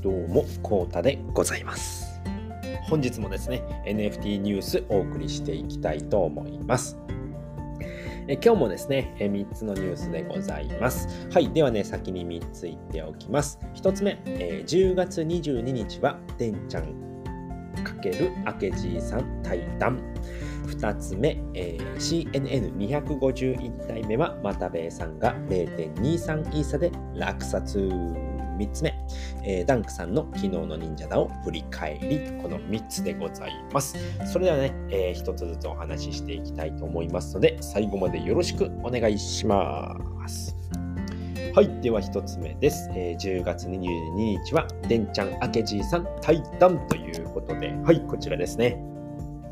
どうも、コータでございます。本日もですね、NFT ニュースお送りしていきたいと思います。え今日もですね、え3つのニュースでございます。はい。ではね、先に3つ言っておきます。1つ目、えー、10月22日は、でんちゃん×明治さん対談。2つ目、えー、CNN251 体目は、又兵衛さんが0.23イーサで落札。3つ目、えー、ダンクさんの昨日の忍者だを振り返り、この3つでございます。それではね、えー、1つずつお話ししていきたいと思いますので、最後までよろしくお願いします。はい。では1つ目です。えー、10月22日は、でんちゃん、あけじいさん、対談ということで、はい、こちらですね。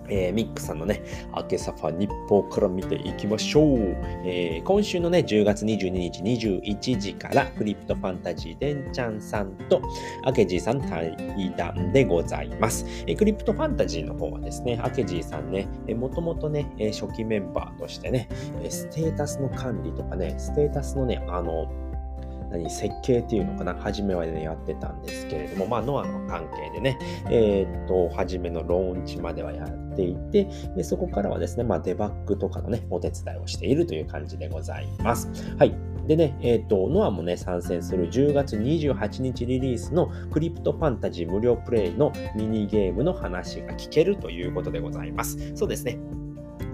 えー、ミックさんのね、明けサファ日報から見ていきましょう。えー、今週のね、10月22日21時から、クリプトファンタジーでんちゃんさんと、明けじいさん対談でございます。えー、クリプトファンタジーの方はですね、明けじいさんね、え、もともとね、初期メンバーとしてね、ステータスの管理とかね、ステータスのね、あの、何設計っていうのかな？初めはねやってたんですけれどもまあノアの関係でねえー、っと初めのローンチまではやっていてでそこからはですねまあデバッグとかのねお手伝いをしているという感じでございますはいでね、えっ、ー、と、ノアもね、参戦する10月28日リリースのクリプトファンタジー無料プレイのミニゲームの話が聞けるということでございます。そうですね。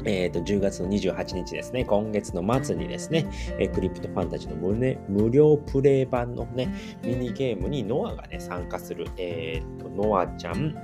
え、ー、と、10月の28日ですね、今月の末にですね、えー、クリプトファンタジーの無,、ね、無料プレイ版のね、ミニゲームにノアがね、参加する、えっ、ー、と、ノアちゃん、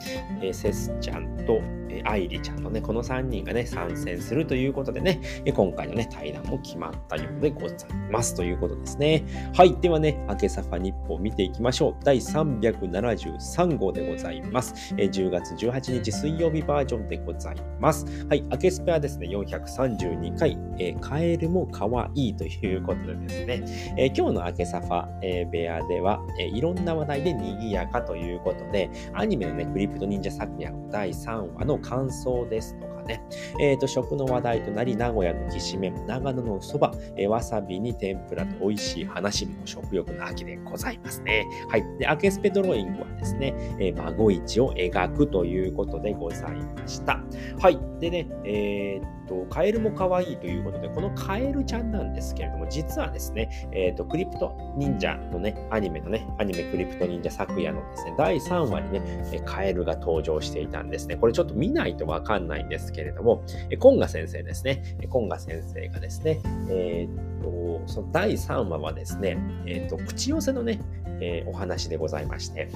えセスちゃんと、え愛理ちゃんのね、この3人がね、参戦するということでね、今回のね、対談も決まったようでございますということですね。はい。ではね、明けサファ日報を見ていきましょう。第373号でございます。え10月18日水曜日バージョンでございます。はい。明けスペアですね、432回、えー、カエルも可愛いということでですね、えー、今日の明けサファ、えー、部屋では、えー、いろんな話題で賑やかということで、アニメのね、クリプト忍者昨夜第3話の感想ですとか、ね、えー、と食の話題となり、名古屋のきしめん、長野のそば、えー、わさびに天ぷらと美味しい話も食欲の秋でございますね。はい。で、アケスペドローイングはですね、えー、孫市を描くということでございました。はい。でね、えー、カエルも可愛いということで、このカエルちゃんなんですけれども、実はですね、え、ー、と、クリプト忍者のね、アニメのね、アニメクリプト忍者昨夜のですね、第3話にね、カエルが登場していたんですね。これちょっと見ないとわかんないんですけどけれども、コンガ先生ですね、コンガ先生がですね、えっ、と、その第3話はですね、えっ、と、口寄せのね、えお話でございまして、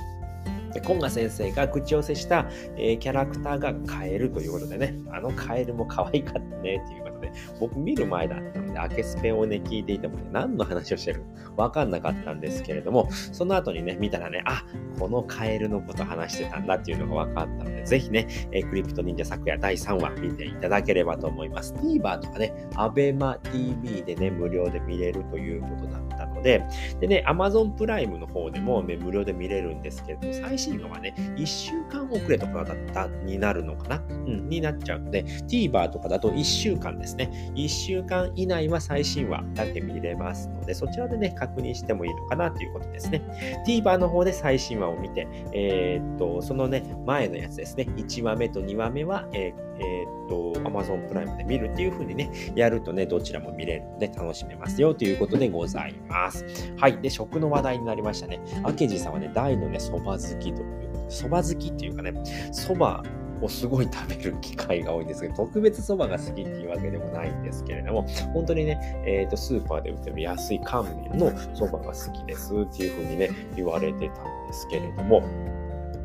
で、コンガ先生が口寄せした、えー、キャラクターがカエルということでね、あのカエルも可愛かったねっていうことで、僕見る前だったので、アケスペをね、聞いていてもね、何の話をしてるわかんなかったんですけれども、その後にね、見たらね、あ、このカエルのこと話してたんだっていうのが分かったので、ぜひね、えー、クリプト忍者昨夜第3話見ていただければと思います。TVer とかね、ABEMATV でね、無料で見れるということだったので、でね、Amazon プライムの方でも、ね、無料で見れるんですけれども、最新話はね、1週間遅れとかだったになるのかな？うん、になっちゃうので、TVer とかだと1週間ですね。1週間以内は最新話だけ見れますので、そちらでね、確認してもいいのかなということですね。TVer の方で最新話を見て、えー、っと、そのね、前のやつですね、1話目と2話目は、えーえー、っと、Amazon プライムで見るっていう風にね、やるとね、どちらも見れるので楽しめますよということでございます。はい。で、食の話題になりましたね。明治さんはね、大のね、蕎麦好きという蕎麦好きっていうかね、蕎麦をすごい食べる機会が多いんですけど、特別そばが好きっていうわけでもないんですけれども、本当にね、えっ、ー、と、スーパーで売ってる安い乾麺のそばが好きですっていうふうにね、言われてたんですけれども、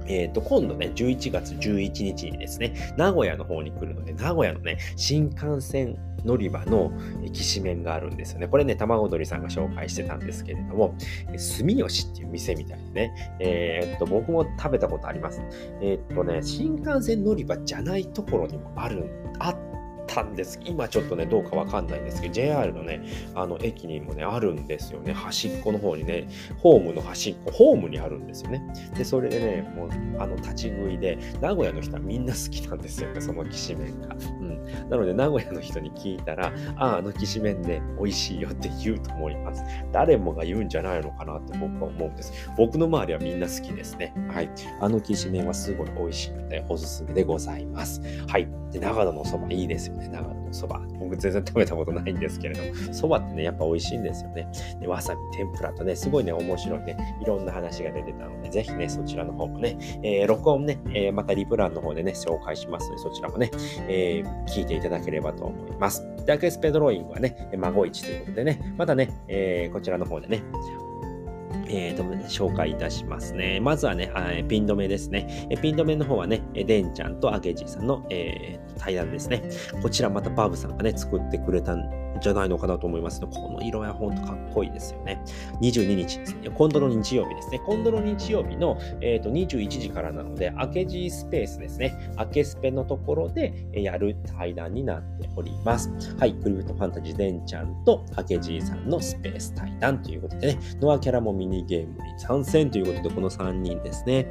えっ、ー、と、今度ね、11月11日にですね、名古屋の方に来るので、名古屋のね、新幹線乗り場のきしめんがあるんですよね。これね、卵鳥さんが紹介してたんですけれども、住吉っていう店みたいでね、えー、っと、僕も食べたことあります。えー、っとね、新幹線乗り場じゃないところにもある、あったんです。今ちょっとね、どうかわかんないんですけど、JR のね、あの駅にもね、あるんですよね。端っこの方にね、ホームの端っこ、ホームにあるんですよね。で、それでね、もう、あの、立ち食いで、名古屋の人はみんな好きなんですよね、そのきしめんが。うん。なので、名古屋の人に聞いたら、ああ、あのきしめんね、美味しいよって言うと思います。誰もが言うんじゃないのかなって僕は思うんです。僕の周りはみんな好きですね。はい。あのきしめんはすごい美味しいので、おすすめでございます。はい。で、長野のそばいいですよね、長野のそば。僕全然食べたことないんですけれども、そばってね、やっぱ美味しいんですよね。で、わさび、天ぷらとね、すごいね、面白いね、いろんな話が出てたので、ぜひね、そちらの方もね、えー、録音ね、えー、またリプランの方でね、紹介しますので、そちらもね、えー、聞いていただければと思います。で、アケスペドローイングはね、孫市ということでね、またね、えー、こちらの方でね、えーと、紹介いたしますね。まずはね、ピン止めですね。ピン止めの方はね、デンちゃんとアゲジさんの、えー、対談ですね。こちらまたバーブさんがね、作ってくれたんじゃないのかなと思いますね。この色はほんとかっこいいですよね。22日ですね。今度の日曜日ですね。今度の日曜日の、えーと、21時からなので、明け字スペースですね。明けスペのところでやる対談になっております。はい。クリフトファンタジーデンちゃんと明け字さんのスペース対談ということでね、ノアキャラもミニゲームに参戦ということで、この3人ですね。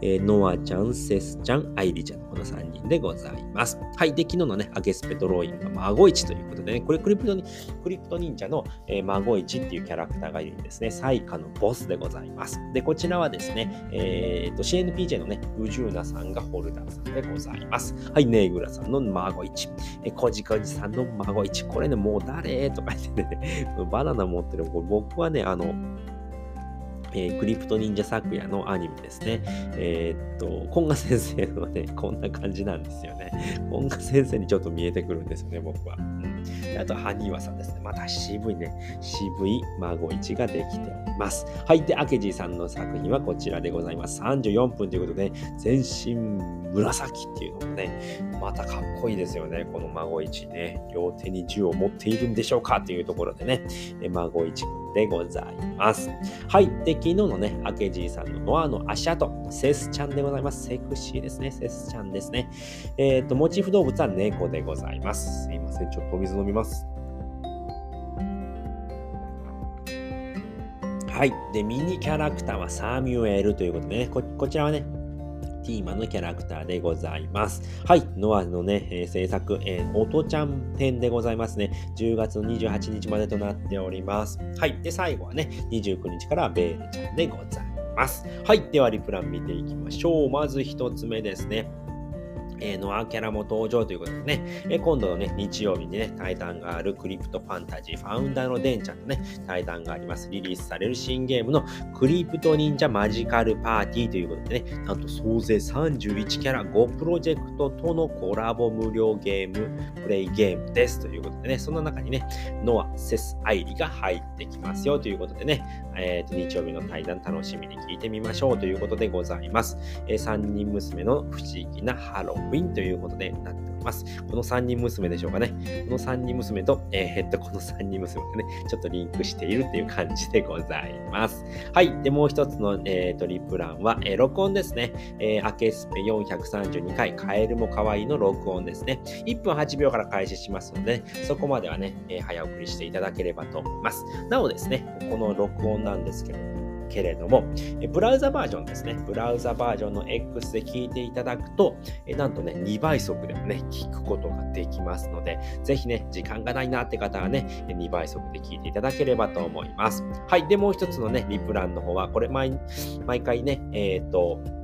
えー、ノアちゃん、セスちゃん、アイリちゃんのこの3人でございます。はい。で、昨日のね、アゲスペドローイングは孫市ということでね、これクリプトに、クリプト忍者の、えー、孫市っていうキャラクターがいるんですね。サイカのボスでございます。で、こちらはですね、えー、と、CNPJ のね、宇宙なさんがホルダーさんでございます。はい。ネイグラさんの孫市。えー、コジコジさんの孫市。これね、もう誰？とか言ってね、バナナ持ってる。これ僕はね、あの、えー、クリプト忍者昨夜のアニメですね。えー、っと、コンガ先生のね、こんな感じなんですよね。コンガ先生にちょっと見えてくるんですよね、僕は。あと、ハニワさんですね。また渋いね、渋い孫市ができております。はい。で、アケジーさんの作品はこちらでございます。34分ということで、全身紫っていうのもね、またかっこいいですよね。この孫市ね。両手に銃を持っているんでしょうかっていうところでね、孫市でございます。はい。で、昨日のね、アケジーさんのノアの足跡、セスちゃんでございます。セクシーですね。セスちゃんですね。えっ、ー、と、モチーフ動物は猫でございます。すいません。ちょっとお水飲みます。はい。で、ミニキャラクターはサミュエルということでね、ここちらはね、ティーマのキャラクターでございます。はい。ノアのね、えー、制作、えー、音ちゃん編でございますね。10月の28日までとなっております。はい。で、最後はね、29日からベールちゃんでございます。はい。では、リプラン見ていきましょう。まず1つ目ですね。えー、ノアキャラも登場ということでね、えー、今度のね、日曜日にね、対談があるクリプトファンタジーファウンダーのデンちゃんのね、対談があります。リリースされる新ゲームのクリプト忍者マジカルパーティーということでね、なんと総勢31キャラ5プロジェクトとのコラボ無料ゲーム、プレイゲームですということでね、その中にね、ノア、セス、アイリが入ってきますよということでね、えー、と日曜日の対談楽しみに聞いてみましょうということでございます。えー、3人娘の不思議なハローウィンということでなっております。この3人娘でしょうかね。この3人娘と、えー、っと、この3人娘がね、ちょっとリンクしているっていう感じでございます。はい。で、もう一つの、えー、とリプランは、えー、録音ですね。えー、アケスペ432回、カエルも可愛いの録音ですね。1分8秒から開始しますので、そこまではね、えー、早送りしていただければと思います。なおですね、この録音なんですけども、けれども、ブラウザバージョンですね。ブラウザバージョンの X で聞いていただくと、なんとね、2倍速でもね、聞くことができますので、ぜひね、時間がないなって方はね、2倍速で聞いていただければと思います。はい。で、もう一つのね、リプランの方は、これ毎、毎回ね、えっ、ー、と、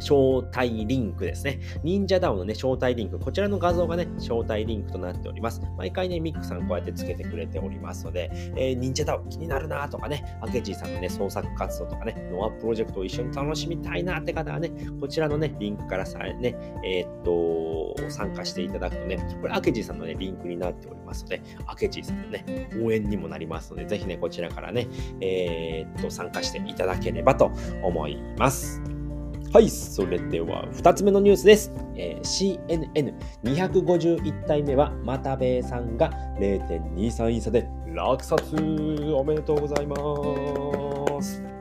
招待リンクですね。忍者ダウンのね、招待リンク。こちらの画像がね、招待リンクとなっております。毎回ね、ミックさんこうやってつけてくれておりますので、えー、忍者ダウン気になるなとかね、アケジーさんのね、創作活動とかね、ノアプロジェクトを一緒に楽しみたいなって方はね、こちらのね、リンクからさね、えー、っと、参加していただくとね、これアケジーさんのね、リンクになっておりますので、アケジーさんのね、応援にもなりますので、ぜひね、こちらからね、えー、っと、参加していただければと思います。はい、それでは2つ目のニュースです。えー、CNN251 体目は、又兵衛さんが0.23イン差で落札おめでとうございます。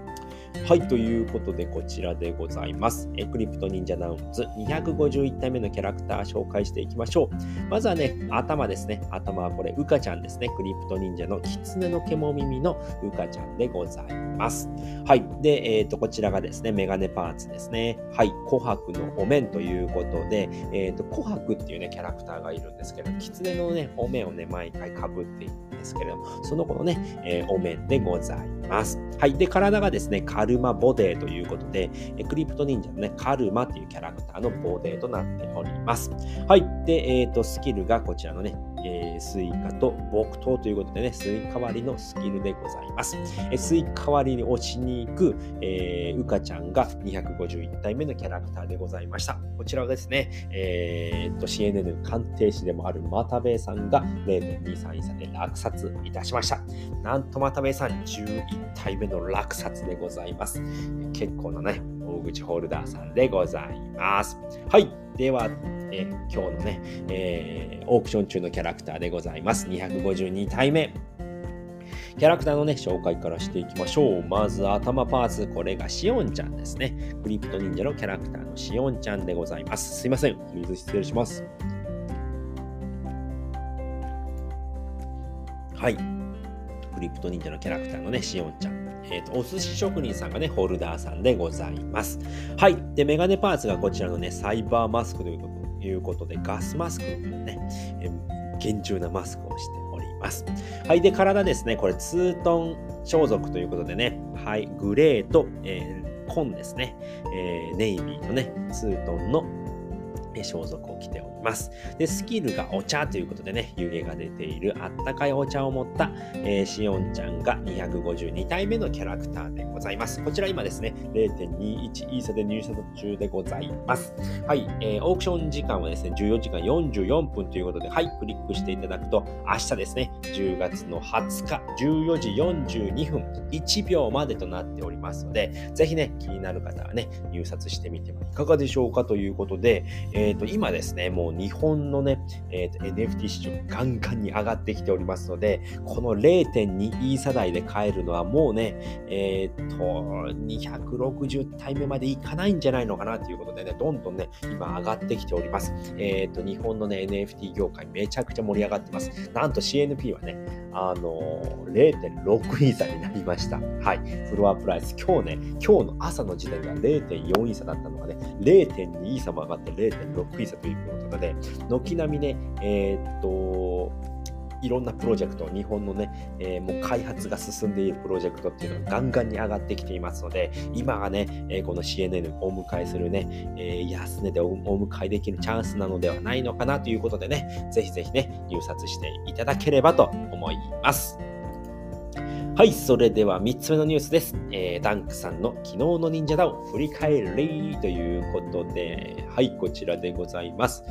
はい、ということでこちらでございます。えクリプト忍者ダウンズ251体目のキャラクター紹介していきましょう。まずはね、頭ですね。頭はこれ、ウカちゃんですね。クリプト忍者の狐の獣耳のウカちゃんでございます。はい。で、えっ、ー、と、こちらがですね、メガネパーツですね。はい。琥珀のお面ということで、えっ、ー、と、琥珀っていうね、キャラクターがいるんですけど、狐のね、お面をね、毎回被っているんですけれども、その子のね、えー、お面でございます。はい。で、体がですね、カルマボデーということで、クリプト忍者のね、カルマというキャラクターのボディとなっております。はい。で、えっ、ー、と、スキルがこちらのね、えー、スイカと木刀ということでね、スイカ割りのスキルでございます。えー、スイカ割りに落ちに行く、えー、うかちゃんが251体目のキャラクターでございました。こちらはですね、えー、と CNN 鑑定士でもある又部さんが0.23イーサで落札いたしました。なんと又部さん11体目の落札でございます。結構なね、大口ホルダーさんでございます。はい。では、え今日のね、えー、オークション中のキャラクターでございます。252体目。キャラクターのね、紹介からしていきましょう。まず頭パーツ、これがシオンちゃんですね。クリプト忍者のキャラクターのシオンちゃんでございます。すいません。水失礼します。はい。クリプト忍者のキャラクターのね、シオンちゃん。えっ、ー、と、お寿司職人さんがね、ホルダーさんでございます。はい。で、メガネパーツがこちらのね、サイバーマスクというこということで、ガスマスクね、え、厳重なマスクをしております。はい。で、体ですね、これ、ツートン装束ということでね、はい。グレーと、えー、紺ですね、えー、ネイビーのね、ツートンの装束を着ております。で、スキルがお茶ということでね、湯気が出ているあったかいお茶を持った、えー、シオンちゃんが252体目のキャラクターでございます。こちら今ですね、0.21イーサで入社中でございます。はい、えー、オークション時間はですね、14時間44分ということで、はい、クリックしていただくと、明日ですね、10月の20日、14時42分、1秒までとなっておりますので、ぜひね、気になる方はね、入札してみてはいかがでしょうかということで、っ、ー、と、今ですね、もう日本のね、えっ、ー、と、NFT 市場ガンガンに上がってきておりますので、この0.2イーサ台で買えるのはもうね、えっ、ー、と、260体目までいかないんじゃないのかなということでね、どんどんね、今上がってきております。えっ、と、日本のね、NFT 業界めちゃくちゃ盛り上がってます。なんと CNP はね、あの0.6イーサになりました。はい。フロアプライス。今日ね、今日の朝の時点が0.4イーサだったのがね、0.2イーサも上がって0.6イーサということで、軒並みね、えー、っと、いろんなプロジェクト、日本のね、えー、もう開発が進んでいるプロジェクトっていうのがガンガンに上がってきていますので、今がね、えー、この CNN をお迎えするね、えー、安値でお迎えできるチャンスなのではないのかなということでね、ぜひぜひね、入札していただければと思います。はい、それでは3つ目のニュースです。えー、ダンクさんの昨日の忍者ダウン振り返りということで、はい、こちらでございます。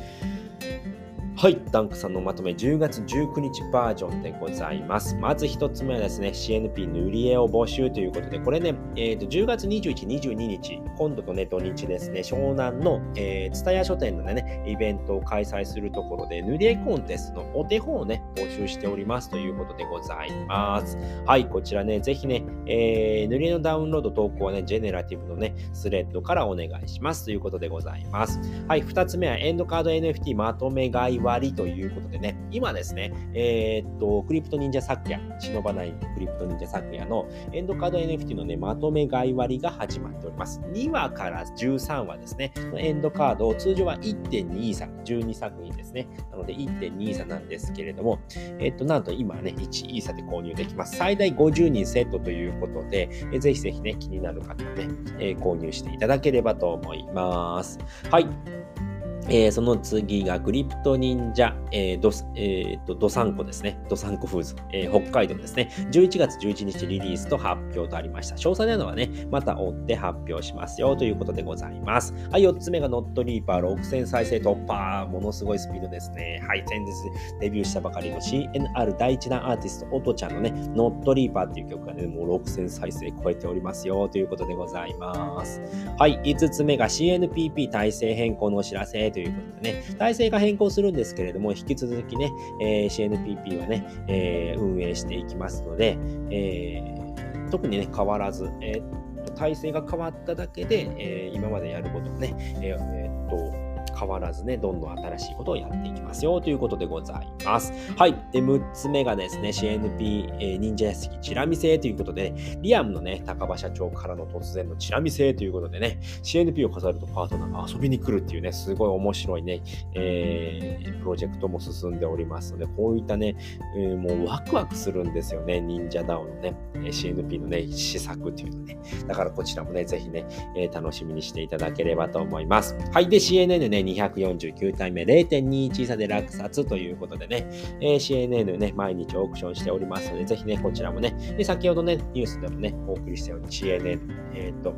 はい、ダンクさんのまとめ10月19日バージョンでございます。まず1つ目はですね、CNP 塗り絵を募集ということで、これね、えー、と10月21、22日、今度とね、土日ですね、湘南の、えー、蔦屋書店のね、イベントを開催するところで、塗り絵コンテストのお手本をね、募集しておりますということでございます。はい、こちらね、ぜひね、えー、塗り絵のダウンロード投稿はね、ジェネラティブのね、スレッドからお願いしますということでございます。はい、2つ目はエンドカード NFT まとめ買いは割ということでね、今ですね、えー、っと、クリプト忍者昨夜、忍ばないクリプト忍者昨夜のエンドカード NFT のね、まとめ買い割が始まっております。2話から13話ですね、エンドカードを通常は1.2差、12作品ですね。なので1.2差なんですけれども、え、っと、なんと今ね、1イーサで購入できます。最大50人セットということで、えー、ぜひぜひね、気になる方ね、えー、購入していただければと思います。はい。えー、その次がクリプト忍者、えー、ドえー、とドサンコですね。ドサンコフーズ、えー、北海道ですね。11月11日リリースと発表とありました。詳細なのはね、また追って発表しますよということでございます。はい、4つ目がノットリーパー6000再生突破。ものすごいスピードですね。はい、先日デビューしたばかりの CNR 第1弾アーティスト、オトちゃんのね、ノットリーパーっていう曲がね、もう6000再生超えておりますよということでございます。はい、5つ目が CNPP 体制変更のお知らせということでね、体制が変更するんですけれども、引き続きね、えー、CNPP はね、えー、運営していきますので、えー、特にね、変わらず、えー体制が変わっただけで、えー、今までやることね、えーえー、っと、変わらずね、どんどん新しいことをやっていきますよということでございます。はい。で、6つ目がですね、CNP、えー、忍者屋敷チラ見せということで、リアムのね、高場社長からの突然のチラ見せということでね、CNP を飾るとパートナーが遊びに来るっていうね、すごい面白いね、えー、プロジェクトも進んでおりますので、こういったね、えー、もうワクワクするんですよね、忍者ダウンのね、CNP のね、施策っていうのね。だからこちらもね、ぜひね、えー、楽しみにしていただければと思います。はい。で、CNN ね、249体目0.21差で落札ということでね、えー、CNN ね、毎日オークションしておりますので、ぜひね、こちらもね、で先ほどね、ニュースでもね、お送りしたように CNN、えー、と、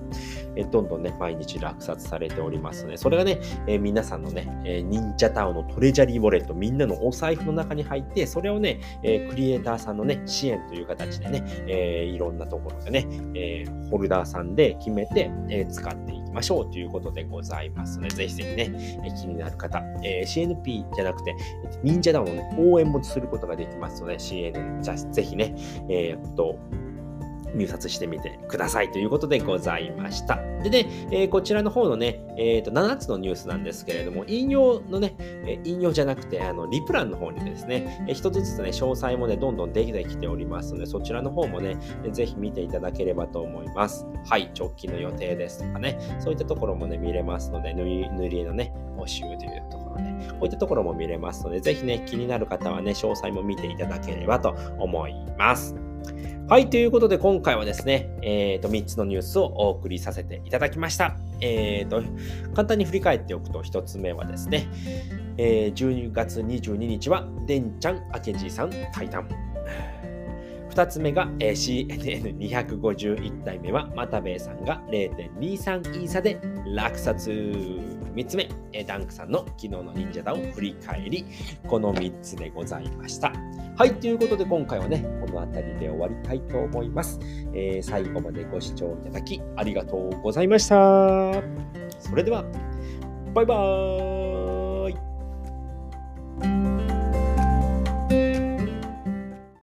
えー、どんどんね、毎日落札されておりますので、それがね、えー、皆さんのね、えー、忍者タウンのトレジャリーウォレット、みんなのお財布の中に入って、それをね、えー、クリエイターさんのね、支援という形でね、えー、いろんなところでね、えー、ホルダーさんで決めて、えー、使っていましょうということでございますので、ぜひぜひね、え気になる方、えー、CNP じゃなくて、忍者ダウンをね、応援もすることができますので、CNN、じゃぜひね、えー、っと、入札してみてくださいということでございました。でね、えー、こちらの方のね、えー、と7つのニュースなんですけれども、引用のね、え引用じゃなくて、あのリプランの方にですね、えー、一つずつね、詳細もね、どんどんできてきておりますので、そちらの方もね、ぜひ見ていただければと思います。はい、直近の予定ですとかね、そういったところもね、見れますので、塗り塗り絵のね、募集というところね、こういったところも見れますので、ぜひね、気になる方はね、詳細も見ていただければと思います。はい、ということで今回はですね、えー、と3つのニュースをお送りさせていただきました。えーと、簡単に振り返っておくと1つ目はですね、えー、12月22日は、でんちゃん、あけじいさん、対談。2つ目が、えー、CNN251 体目は、又兵衛さんが0.23イーサで落札。3つ目、え、ダンクさんの昨日の忍者団を振り返り、この3つでございました。はい、ということで今回はね、この辺りで終わりたいと思います。えー、最後までご視聴いただきありがとうございました。それでは、バイバーイ